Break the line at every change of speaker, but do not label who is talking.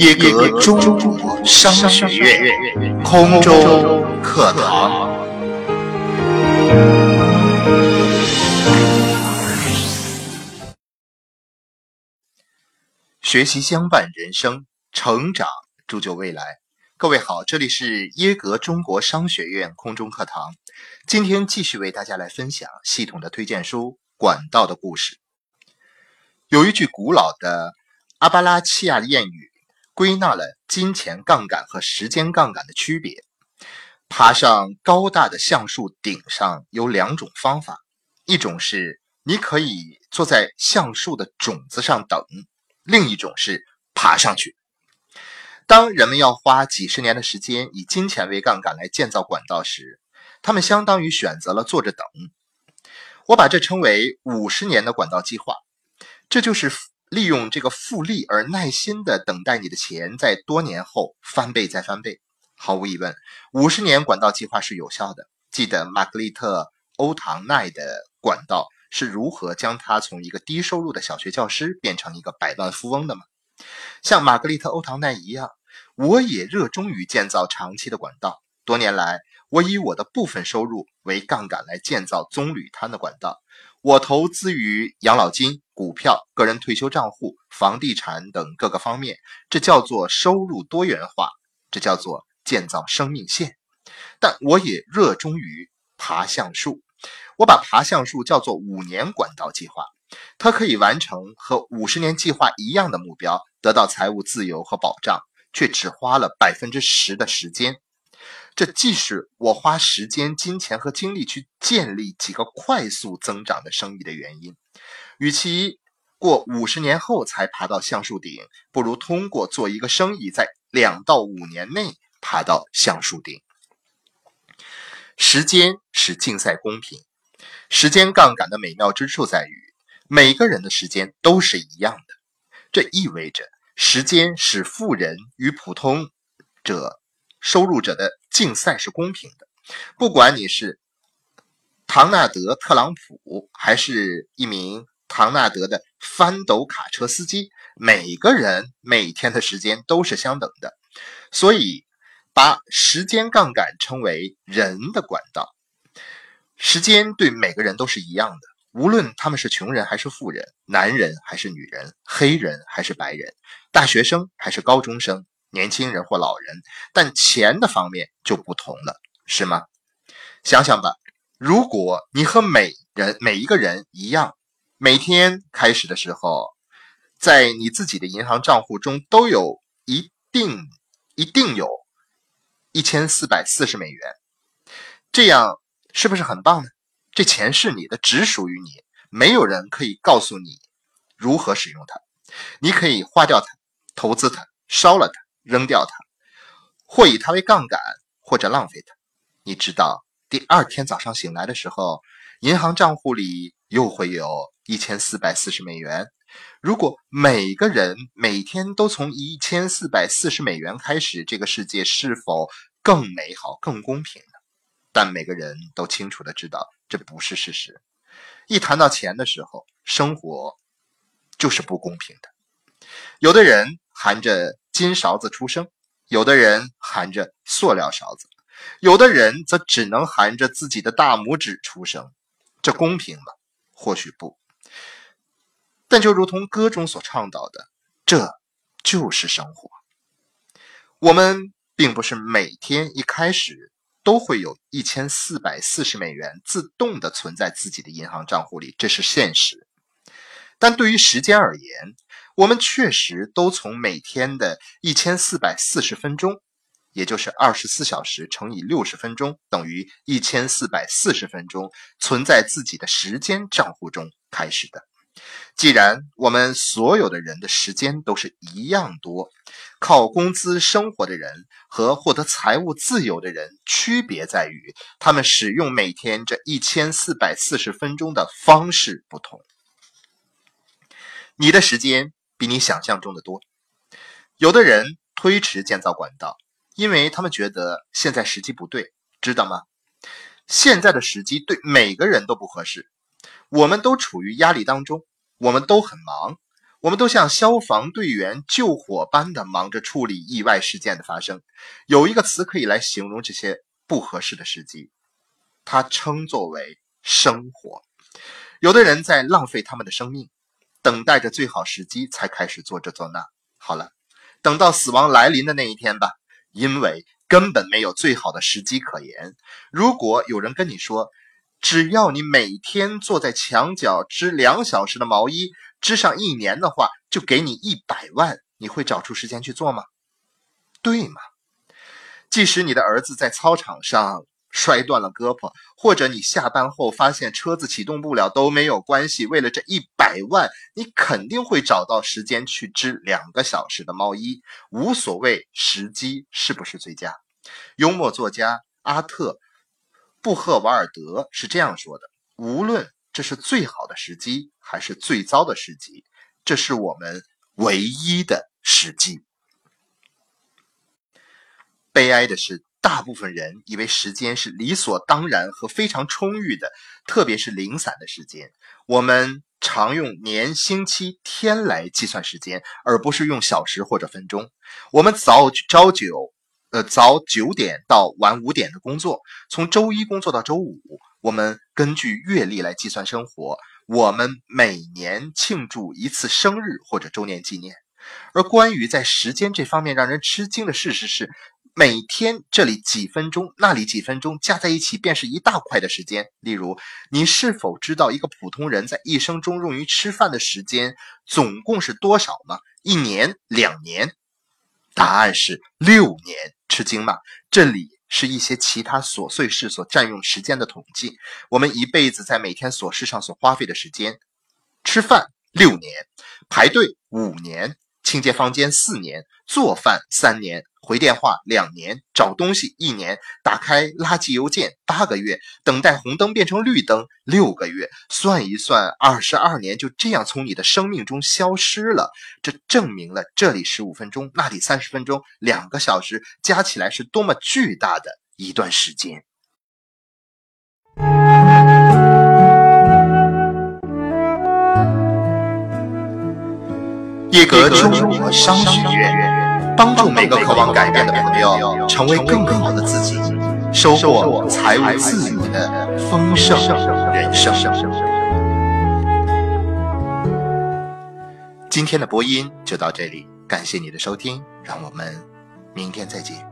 耶格中国商学院空中课堂。学习相伴人生，成长铸就未来。各位好，这里是耶格中国商学院空中课堂。今天继续为大家来分享系统的推荐书《管道的故事》。有一句古老的阿巴拉契亚谚语，归纳了金钱杠杆和时间杠杆的区别。爬上高大的橡树顶上有两种方法，一种是你可以坐在橡树的种子上等，另一种是爬上去。当人们要花几十年的时间以金钱为杠杆来建造管道时，他们相当于选择了坐着等。我把这称为五十年的管道计划。这就是利用这个复利而耐心的等待你的钱在多年后翻倍再翻倍。毫无疑问，五十年管道计划是有效的。记得玛格丽特·欧唐奈的管道是如何将他从一个低收入的小学教师变成一个百万富翁的吗？像玛格丽特·欧唐奈一样，我也热衷于建造长期的管道。多年来，我以我的部分收入为杠杆来建造棕榈滩的管道。我投资于养老金、股票、个人退休账户、房地产等各个方面，这叫做收入多元化，这叫做建造生命线。但我也热衷于爬橡树，我把爬橡树叫做五年管道计划，它可以完成和五十年计划一样的目标，得到财务自由和保障，却只花了百分之十的时间。这既是我花时间、金钱和精力去建立几个快速增长的生意的原因。与其过五十年后才爬到橡树顶，不如通过做一个生意，在两到五年内爬到橡树顶。时间使竞赛公平。时间杠杆的美妙之处在于，每个人的时间都是一样的。这意味着，时间使富人与普通者。收入者的竞赛是公平的，不管你是唐纳德·特朗普，还是一名唐纳德的翻斗卡车司机，每个人每天的时间都是相等的。所以，把时间杠杆称为人的管道。时间对每个人都是一样的，无论他们是穷人还是富人，男人还是女人，黑人还是白人，大学生还是高中生。年轻人或老人，但钱的方面就不同了，是吗？想想吧，如果你和每人每一个人一样，每天开始的时候，在你自己的银行账户中都有一定一定有一千四百四十美元，这样是不是很棒呢？这钱是你的，只属于你，没有人可以告诉你如何使用它。你可以花掉它，投资它，烧了它。扔掉它，或以它为杠杆，或者浪费它。你知道，第二天早上醒来的时候，银行账户里又会有一千四百四十美元。如果每个人每天都从一千四百四十美元开始，这个世界是否更美好、更公平呢？但每个人都清楚的知道，这不是事实。一谈到钱的时候，生活就是不公平的。有的人含着。金勺子出生，有的人含着塑料勺子，有的人则只能含着自己的大拇指出生。这公平吗？或许不。但就如同歌中所倡导的，这就是生活。我们并不是每天一开始都会有一千四百四十美元自动的存在自己的银行账户里，这是现实。但对于时间而言，我们确实都从每天的一千四百四十分钟，也就是二十四小时乘以六十分钟等于一千四百四十分钟存在自己的时间账户中开始的。既然我们所有的人的时间都是一样多，靠工资生活的人和获得财务自由的人区别在于，他们使用每天这一千四百四十分钟的方式不同。你的时间。比你想象中的多。有的人推迟建造管道，因为他们觉得现在时机不对，知道吗？现在的时机对每个人都不合适。我们都处于压力当中，我们都很忙，我们都像消防队员救火般的忙着处理意外事件的发生。有一个词可以来形容这些不合适的时机，它称作为生活。有的人在浪费他们的生命，等待着最好时机才开始做这做那。好了，等到死亡来临的那一天吧，因为根本没有最好的时机可言。如果有人跟你说，只要你每天坐在墙角织两小时的毛衣，织上一年的话，就给你一百万，你会找出时间去做吗？对吗？即使你的儿子在操场上摔断了胳膊，或者你下班后发现车子启动不了，都没有关系。为了这一百万，你肯定会找到时间去织两个小时的毛衣，无所谓时机是不是最佳。幽默作家阿特。布赫瓦尔德是这样说的：“无论这是最好的时机还是最糟的时机，这是我们唯一的时机。”悲哀的是，大部分人以为时间是理所当然和非常充裕的，特别是零散的时间。我们常用年、星期、天来计算时间，而不是用小时或者分钟。我们早朝九。呃，早九点到晚五点的工作，从周一工作到周五，我们根据月历来计算生活。我们每年庆祝一次生日或者周年纪念。而关于在时间这方面让人吃惊的事实是，每天这里几分钟，那里几分钟，加在一起便是一大块的时间。例如，你是否知道一个普通人在一生中用于吃饭的时间总共是多少吗？一年、两年？答案是六年。吃惊吗？这里是一些其他琐碎事所占用时间的统计。我们一辈子在每天琐事上所花费的时间：吃饭六年，排队五年。清洁房间四年，做饭三年，回电话两年，找东西一年，打开垃圾邮件八个月，等待红灯变成绿灯六个月，算一算，二十二年就这样从你的生命中消失了。这证明了这里十五分钟，那里三十分钟，两个小时加起来是多么巨大的一段时间。一格中国商学院，帮助每个渴望改变的朋友成为更好的自己，收获财务自由的丰盛人生。今天的播音就到这里，感谢你的收听，让我们明天再见。